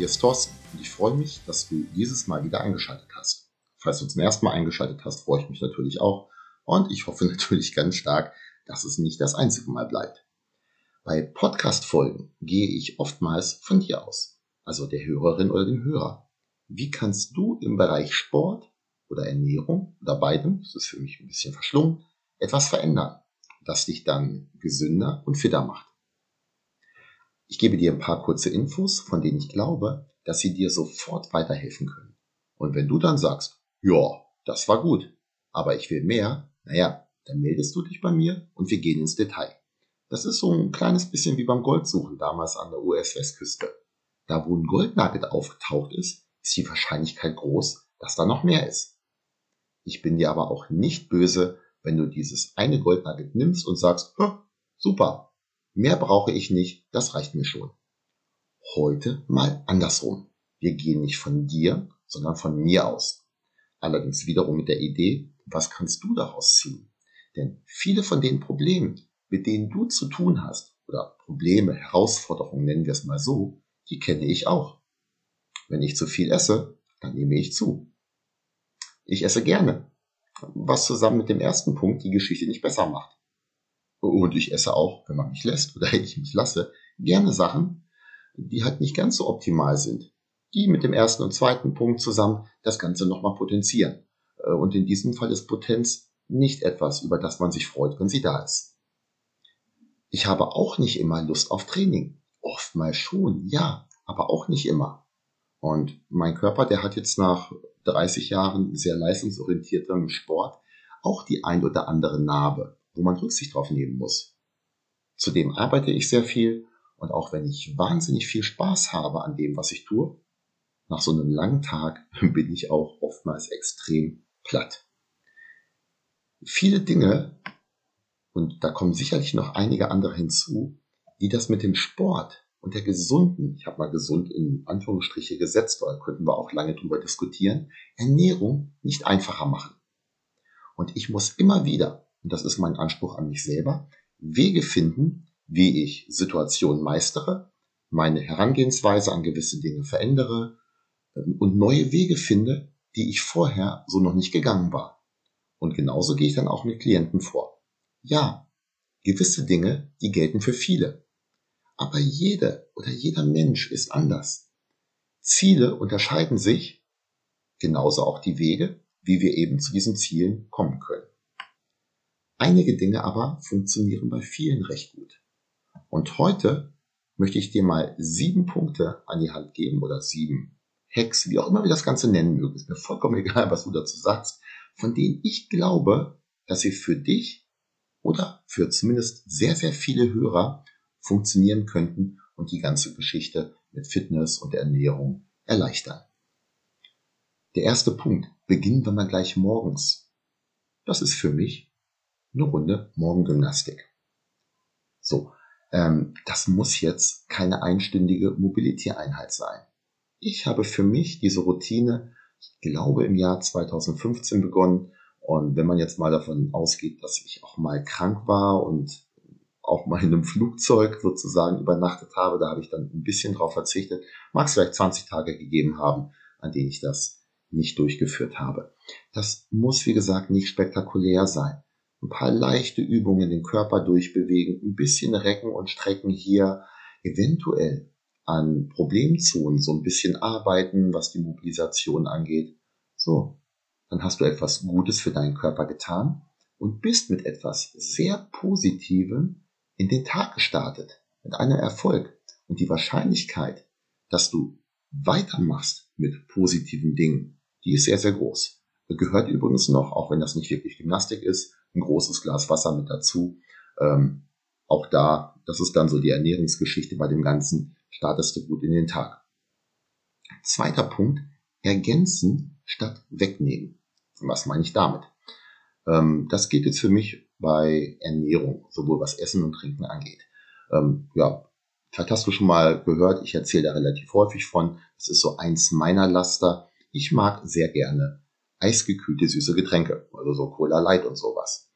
Hier ist Thorsten und ich freue mich, dass du dieses Mal wieder eingeschaltet hast. Falls du zum ersten Mal eingeschaltet hast, freue ich mich natürlich auch und ich hoffe natürlich ganz stark, dass es nicht das einzige Mal bleibt. Bei Podcast-Folgen gehe ich oftmals von dir aus, also der Hörerin oder dem Hörer. Wie kannst du im Bereich Sport oder Ernährung oder beidem, das ist für mich ein bisschen verschlungen, etwas verändern, das dich dann gesünder und fitter macht? Ich gebe dir ein paar kurze Infos, von denen ich glaube, dass sie dir sofort weiterhelfen können. Und wenn du dann sagst, ja, das war gut, aber ich will mehr, naja, dann meldest du dich bei mir und wir gehen ins Detail. Das ist so ein kleines bisschen wie beim Goldsuchen damals an der US-Westküste. Da, wo ein Goldnugget aufgetaucht ist, ist die Wahrscheinlichkeit groß, dass da noch mehr ist. Ich bin dir aber auch nicht böse, wenn du dieses eine Goldnugget nimmst und sagst, super, Mehr brauche ich nicht, das reicht mir schon. Heute mal andersrum. Wir gehen nicht von dir, sondern von mir aus. Allerdings wiederum mit der Idee, was kannst du daraus ziehen? Denn viele von den Problemen, mit denen du zu tun hast, oder Probleme, Herausforderungen nennen wir es mal so, die kenne ich auch. Wenn ich zu viel esse, dann nehme ich zu. Ich esse gerne, was zusammen mit dem ersten Punkt die Geschichte nicht besser macht. Und ich esse auch, wenn man mich lässt oder ich mich lasse, gerne Sachen, die halt nicht ganz so optimal sind. Die mit dem ersten und zweiten Punkt zusammen das Ganze nochmal potenzieren. Äh, und in diesem Fall ist Potenz nicht etwas, über das man sich freut, wenn sie da ist. Ich habe auch nicht immer Lust auf Training. Oftmals schon, ja, aber auch nicht immer. Und mein Körper, der hat jetzt nach 30 Jahren sehr leistungsorientiertem Sport auch die ein oder andere Narbe wo man Rücksicht drauf nehmen muss. Zudem arbeite ich sehr viel und auch wenn ich wahnsinnig viel Spaß habe an dem, was ich tue, nach so einem langen Tag bin ich auch oftmals extrem platt. Viele Dinge, und da kommen sicherlich noch einige andere hinzu, die das mit dem Sport und der gesunden, ich habe mal gesund in Anführungsstriche gesetzt, da könnten wir auch lange drüber diskutieren, Ernährung nicht einfacher machen. Und ich muss immer wieder und das ist mein Anspruch an mich selber, Wege finden, wie ich Situationen meistere, meine Herangehensweise an gewisse Dinge verändere ähm, und neue Wege finde, die ich vorher so noch nicht gegangen war. Und genauso gehe ich dann auch mit Klienten vor. Ja, gewisse Dinge, die gelten für viele. Aber jede oder jeder Mensch ist anders. Ziele unterscheiden sich, genauso auch die Wege, wie wir eben zu diesen Zielen kommen können. Einige Dinge aber funktionieren bei vielen recht gut. Und heute möchte ich dir mal sieben Punkte an die Hand geben oder sieben Hacks, wie auch immer wir das Ganze nennen mögen. Ist mir vollkommen egal, was du dazu sagst, von denen ich glaube, dass sie für dich oder für zumindest sehr, sehr viele Hörer funktionieren könnten und die ganze Geschichte mit Fitness und Ernährung erleichtern. Der erste Punkt, beginnen wir mal gleich morgens. Das ist für mich eine Runde Morgengymnastik. So, ähm, das muss jetzt keine einstündige Mobility-Einheit sein. Ich habe für mich diese Routine, ich glaube, im Jahr 2015 begonnen. Und wenn man jetzt mal davon ausgeht, dass ich auch mal krank war und auch mal in einem Flugzeug sozusagen übernachtet habe, da habe ich dann ein bisschen drauf verzichtet, mag es vielleicht 20 Tage gegeben haben, an denen ich das nicht durchgeführt habe. Das muss, wie gesagt, nicht spektakulär sein ein paar leichte Übungen den Körper durchbewegen, ein bisschen recken und strecken hier, eventuell an Problemzonen so ein bisschen arbeiten, was die Mobilisation angeht. So, dann hast du etwas Gutes für deinen Körper getan und bist mit etwas sehr Positivem in den Tag gestartet, mit einem Erfolg. Und die Wahrscheinlichkeit, dass du weitermachst mit positiven Dingen, die ist sehr, sehr groß. Gehört übrigens noch, auch wenn das nicht wirklich Gymnastik ist, ein großes Glas Wasser mit dazu. Ähm, auch da, das ist dann so die Ernährungsgeschichte bei dem Ganzen, startest du gut in den Tag. Zweiter Punkt, ergänzen statt wegnehmen. Was meine ich damit? Ähm, das geht jetzt für mich bei Ernährung, sowohl was Essen und Trinken angeht. Ähm, ja, vielleicht hast du schon mal gehört, ich erzähle da relativ häufig von. Das ist so eins meiner Laster. Ich mag sehr gerne eisgekühlte süße Getränke, also so Cola Light und sowas.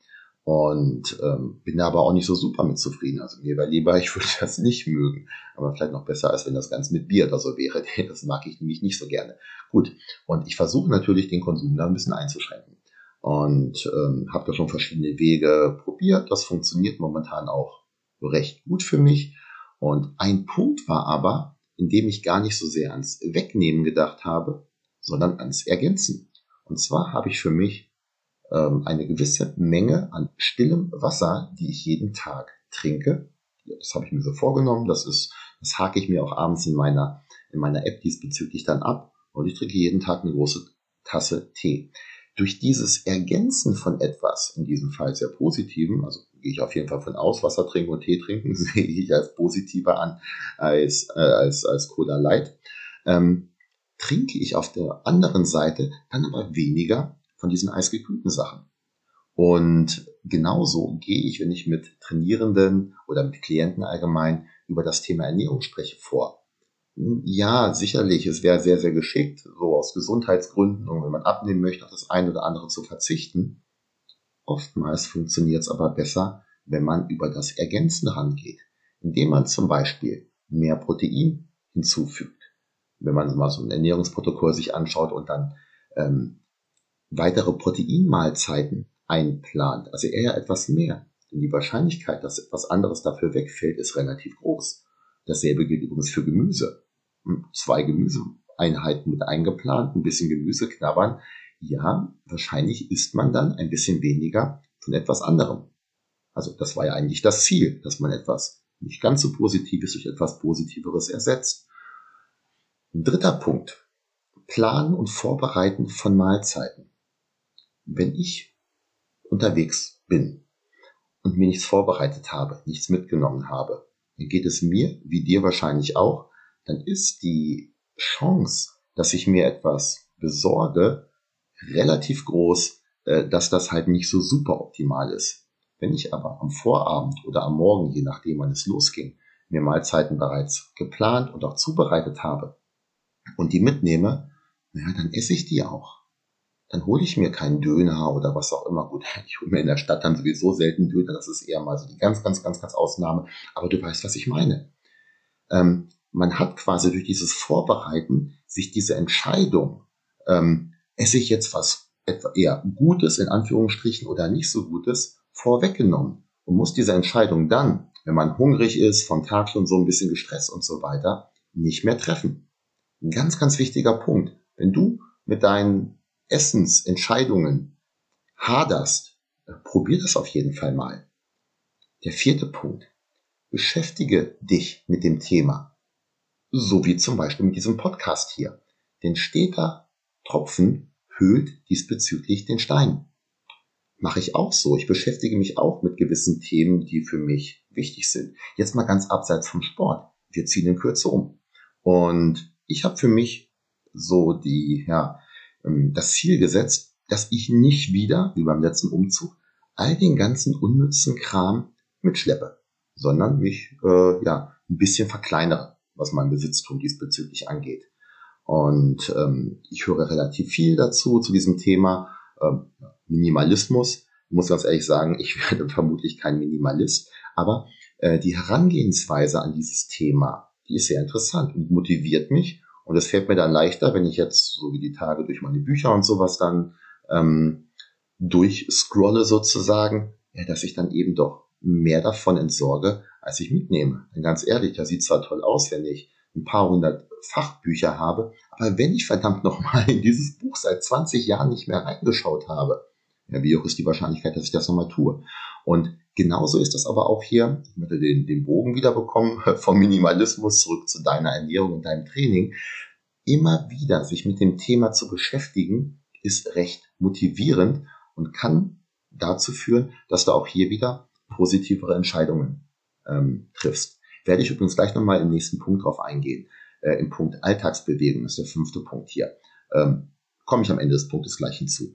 Und ähm, bin da aber auch nicht so super mit zufrieden. Also mir wäre lieber, ich würde das nicht mögen. Aber vielleicht noch besser, als wenn das Ganze mit Bier oder so wäre. Das mag ich nämlich nicht so gerne. Gut. Und ich versuche natürlich, den Konsum da ein bisschen einzuschränken. Und ähm, habe da schon verschiedene Wege probiert. Das funktioniert momentan auch recht gut für mich. Und ein Punkt war aber, in dem ich gar nicht so sehr ans Wegnehmen gedacht habe, sondern ans Ergänzen. Und zwar habe ich für mich ähm, eine gewisse Menge an stillem Wasser, die ich jeden Tag trinke. Das habe ich mir so vorgenommen. Das ist, das hake ich mir auch abends in meiner, in meiner App diesbezüglich dann ab. Und ich trinke jeden Tag eine große Tasse Tee. Durch dieses Ergänzen von etwas, in diesem Fall sehr positiven, also gehe ich auf jeden Fall von aus, Wasser trinken und Tee trinken, sehe ich als positiver an als, äh, als, als Cola Light, ähm, trinke ich auf der anderen Seite dann aber weniger von diesen eisgekühlten Sachen. Und genauso gehe ich, wenn ich mit Trainierenden oder mit Klienten allgemein über das Thema Ernährung spreche, vor. Ja, sicherlich, es wäre sehr, sehr geschickt, so aus Gesundheitsgründen und wenn man abnehmen möchte, auf das eine oder andere zu verzichten. Oftmals funktioniert es aber besser, wenn man über das Ergänzen rangeht, indem man zum Beispiel mehr Protein hinzufügt. Wenn man mal so ein Ernährungsprotokoll sich anschaut und dann ähm, weitere Proteinmahlzeiten einplant, also eher etwas mehr. Denn die Wahrscheinlichkeit, dass etwas anderes dafür wegfällt, ist relativ groß. Dasselbe gilt übrigens für Gemüse. Hm, zwei Gemüseeinheiten mit eingeplant, ein bisschen Gemüse knabbern. Ja, wahrscheinlich isst man dann ein bisschen weniger von etwas anderem. Also das war ja eigentlich das Ziel, dass man etwas nicht ganz so Positives durch etwas Positiveres ersetzt. Dritter Punkt. Planen und Vorbereiten von Mahlzeiten wenn ich unterwegs bin und mir nichts vorbereitet habe, nichts mitgenommen habe, dann geht es mir, wie dir wahrscheinlich auch, dann ist die Chance, dass ich mir etwas besorge, relativ groß, äh, dass das halt nicht so super optimal ist. Wenn ich aber am Vorabend oder am Morgen, je nachdem wann es losging, mir Mahlzeiten bereits geplant und auch zubereitet habe und die mitnehme, naja, dann esse ich die auch dann hole ich mir keinen Döner oder was auch immer. Gut, ich hole mir in der Stadt dann sowieso selten Döner, das ist eher mal so die ganz, ganz, ganz, ganz Ausnahme. Aber du weißt, was ich meine. Ähm, man hat quasi durch dieses Vorbereiten sich diese Entscheidung, ähm, esse ich jetzt was eher Gutes in Anführungsstrichen oder nicht so Gutes, vorweggenommen und muss diese Entscheidung dann, wenn man hungrig ist, vom Tag schon so ein bisschen gestresst und so weiter, nicht mehr treffen. Ein ganz, ganz wichtiger Punkt. Wenn du mit deinen Essensentscheidungen haderst, probier das auf jeden Fall mal. Der vierte Punkt. Beschäftige dich mit dem Thema. So wie zum Beispiel mit diesem Podcast hier. Denn steter Tropfen höhlt diesbezüglich den Stein. Mache ich auch so. Ich beschäftige mich auch mit gewissen Themen, die für mich wichtig sind. Jetzt mal ganz abseits vom Sport. Wir ziehen in Kürze um. Und ich habe für mich so die, ja, ähm, das Ziel gesetzt, dass ich nicht wieder, wie beim letzten Umzug, all den ganzen unnützen Kram mitschleppe, sondern mich äh, ja ein bisschen verkleinere, was mein Besitztum diesbezüglich angeht. Und ähm, ich höre relativ viel dazu zu diesem Thema ähm, Minimalismus. Ich muss ganz ehrlich sagen, ich werde vermutlich kein Minimalist, aber äh, die Herangehensweise an dieses Thema, die ist sehr interessant und motiviert mich und es fällt mir dann leichter, wenn ich jetzt so wie die Tage durch meine Bücher und sowas dann ähm, durchscrolle sozusagen, ja, dass ich dann eben doch mehr davon entsorge, als ich mitnehme. Denn ganz ehrlich, das sieht zwar toll aus, wenn ich ein paar hundert Fachbücher habe, aber wenn ich verdammt nochmal in dieses Buch seit 20 Jahren nicht mehr reingeschaut habe, ja, wie hoch ist die Wahrscheinlichkeit, dass ich das nochmal tue? Und genauso ist das aber auch hier, ich möchte den, den Bogen wiederbekommen, vom Minimalismus zurück zu deiner Ernährung und deinem Training. Immer wieder sich mit dem Thema zu beschäftigen, ist recht motivierend und kann dazu führen, dass du auch hier wieder positivere Entscheidungen ähm, triffst. Werde ich übrigens gleich nochmal im nächsten Punkt drauf eingehen. äh, im Punkt Alltagsbewegung ist der fünfte Punkt hier. Ähm, komme ich am Ende des Punktes gleich hinzu.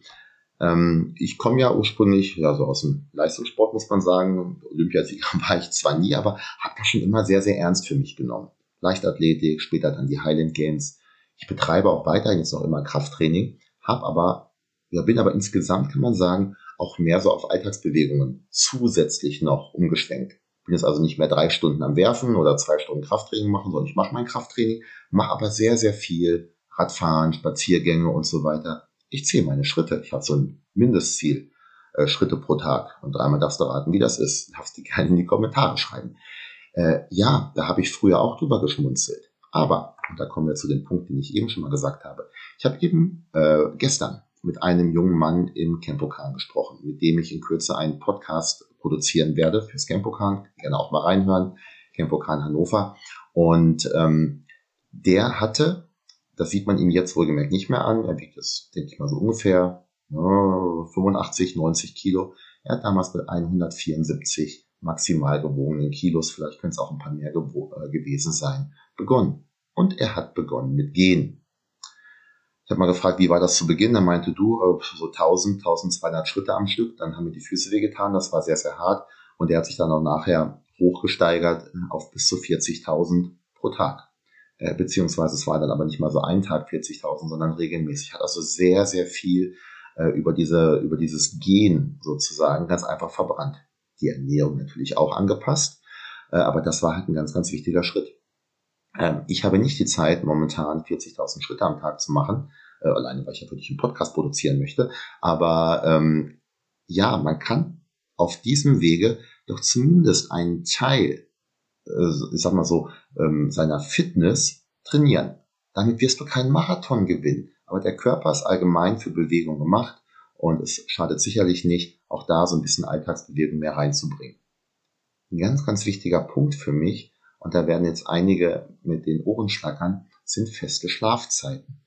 Ähm, ich komme ja ursprünglich ja, so aus dem Leistungssport, muss man sagen. Olympiasieger war ich zwar nie, aber habe das schon immer sehr, sehr ernst für mich genommen. Leichtathletik, später dann die Highland Games. Ich betreibe auch weiterhin jetzt noch immer Krafttraining, habe aber, ja, bin aber insgesamt, kann man sagen, auch mehr so auf Alltagsbewegungen zusätzlich noch umgeschwenkt. Bin jetzt also nicht mehr drei Stunden am Werfen oder zwei Stunden Krafttraining machen, sondern ich mache mein Krafttraining, mache aber sehr, sehr viel Radfahren, Spaziergänge und so weiter. Ich zähle meine Schritte. Ich habe so ein Mindestziel, äh, Schritte pro Tag. Und dreimal darfst du raten, wie das ist. Darfst du gerne in die Kommentare schreiben. Äh, ja, da habe ich früher auch drüber geschmunzelt. Aber, und da kommen wir zu dem Punkt, den ich eben schon mal gesagt habe. Ich habe eben äh, gestern mit einem jungen Mann im Campokan gesprochen, mit dem ich in Kürze einen Podcast produzieren werde fürs Campokan. Gerne auch mal reinhören. Campokan Hannover. Und ähm, der hatte, das sieht man ihm jetzt wohlgemerkt nicht mehr an, er wiegt es, denke ich mal, so ungefähr ja, 85, 90 Kilo. Er hat damals mit 174 maximal gewogenen Kilos, vielleicht können es auch ein paar mehr äh, gewesen sein, begonnen. Und er hat begonnen mit Gehen. Ich habe mal gefragt, wie war das zu Beginn? Er meinte, du, äh, so 1000, 1200 Schritte am Stück, dann haben mir die Füße wehgetan, das war sehr, sehr hart. Und er hat sich dann auch nachher hochgesteigert auf bis zu 40.000 pro Tag. Äh, beziehungsweise es war dann aber nicht mal so ein Tag 40.000, sondern regelmäßig. Hat also sehr, sehr viel äh, über, diese, über dieses Gen sozusagen ganz einfach verbrannt. Die Ernährung natürlich auch angepasst, äh, aber das war halt ein ganz, ganz wichtiger Schritt. Ähm, ich habe nicht die Zeit, momentan 40.000 Schritte am Tag zu machen, äh, alleine weil ich ja wirklich einen Podcast produzieren möchte. Aber ähm, ja, man kann auf diesem Wege doch zumindest einen Teil, ich sag mal so, ähm, seiner Fitness trainieren. Damit wirst du keinen Marathon gewinnen. Aber der Körper ist allgemein für Bewegung gemacht und es schadet sicherlich nicht, auch da so ein bisschen Alltagsbewegung mehr reinzubringen. Ein ganz, ganz wichtiger Punkt für mich und da werden jetzt einige mit den Ohren schlackern, sind feste Schlafzeiten.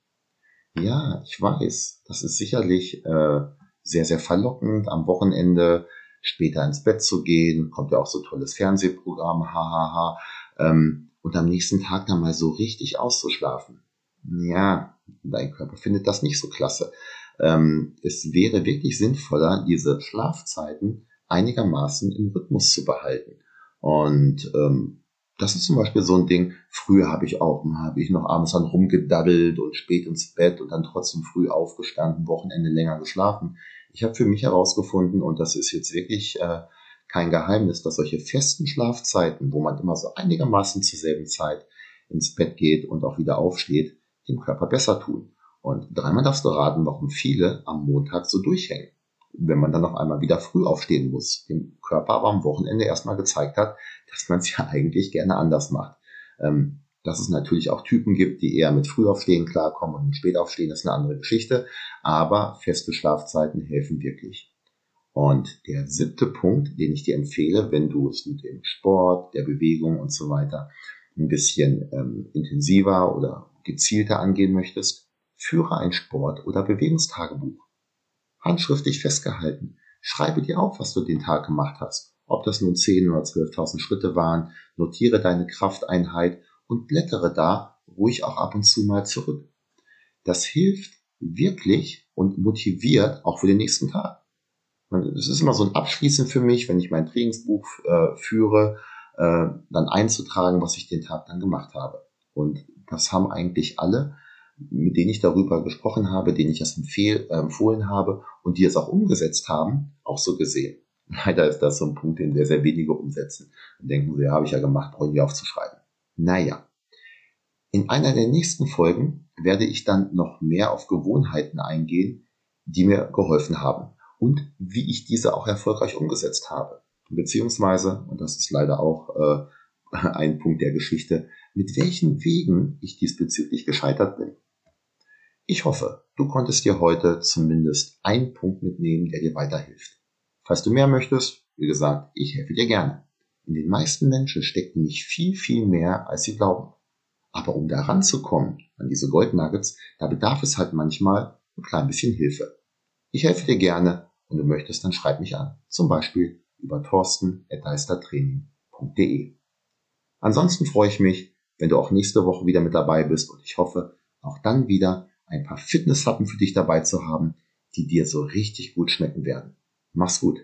Ja, ich weiß, das ist sicherlich äh, sehr, sehr verlockend, am Wochenende später ins Bett zu gehen, kommt ja auch so tolles Fernsehprogramm, hahaha, ähm, und am nächsten Tag dann mal so richtig auszuschlafen. Ja, dein Körper findet das nicht so klasse. Ähm, es wäre wirklich sinnvoller, diese Schlafzeiten einigermaßen im Rhythmus zu behalten. Und ähm, das ist zum Beispiel so ein Ding. Früher habe ich auch, habe ich noch abends dann rumgedaddelt und spät ins Bett und dann trotzdem früh aufgestanden, Wochenende länger geschlafen. Ich habe für mich herausgefunden, und das ist jetzt wirklich äh, kein Geheimnis, dass solche festen Schlafzeiten, wo man immer so einigermaßen zur selben Zeit ins Bett geht und auch wieder aufsteht, dem Körper besser tun. Und dreimal darfst du raten, warum viele am Montag so durchhängen wenn man dann auf einmal wieder früh aufstehen muss, dem Körper aber am Wochenende erstmal gezeigt hat, dass man es ja eigentlich gerne anders macht. Ähm, dass es natürlich auch Typen gibt, die eher mit Frühaufstehen klarkommen und mit Spätaufstehen ist eine andere Geschichte, aber feste Schlafzeiten helfen wirklich. Und der siebte Punkt, den ich dir empfehle, wenn du es mit dem Sport, der Bewegung und so weiter ein bisschen ähm, intensiver oder gezielter angehen möchtest, führe ein Sport- oder Bewegungstagebuch handschriftlich festgehalten. Schreibe dir auf, was du den Tag gemacht hast. Ob das nun 10 oder 12.000 Schritte waren, notiere deine Krafteinheit und blättere da ruhig auch ab und zu mal zurück. Das hilft wirklich und motiviert auch für den nächsten Tag. Es ist immer so ein Abschließen für mich, wenn ich mein Trainingsbuch äh, führe, äh, dann einzutragen, was ich den Tag dann gemacht habe. Und das haben eigentlich alle mit denen ich darüber gesprochen habe, denen ich das empfehl, äh, empfohlen habe und die es auch umgesetzt haben, auch so gesehen. Leider ist das so ein Punkt, den sehr, sehr wenige umsetzen. Und denken sie, ja, habe ich ja gemacht, brauche ich aufzuschreiben. Naja. In einer der nächsten Folgen werde ich dann noch mehr auf Gewohnheiten eingehen, die mir geholfen haben und wie ich diese auch erfolgreich umgesetzt habe. Beziehungsweise, und das ist leider auch äh, ein Punkt der Geschichte, mit welchen Wegen ich diesbezüglich gescheitert bin. Ich hoffe, du konntest dir heute zumindest einen Punkt mitnehmen, der dir weiterhilft. Falls du mehr möchtest, wie gesagt, ich helfe dir gerne. In den meisten Menschen steckt nämlich viel, viel mehr, als sie glauben. Aber um da ranzukommen, an diese Goldnuggets, da bedarf es halt manchmal ein klein bisschen Hilfe. Ich helfe dir gerne und du möchtest, dann schreib mich an. Zum Beispiel über torsten.deistertraining.de. Ansonsten freue ich mich, wenn du auch nächste Woche wieder mit dabei bist und ich hoffe, auch dann wieder ein paar Fitnesshappen für dich dabei zu haben, die dir so richtig gut schmecken werden. Mach's gut.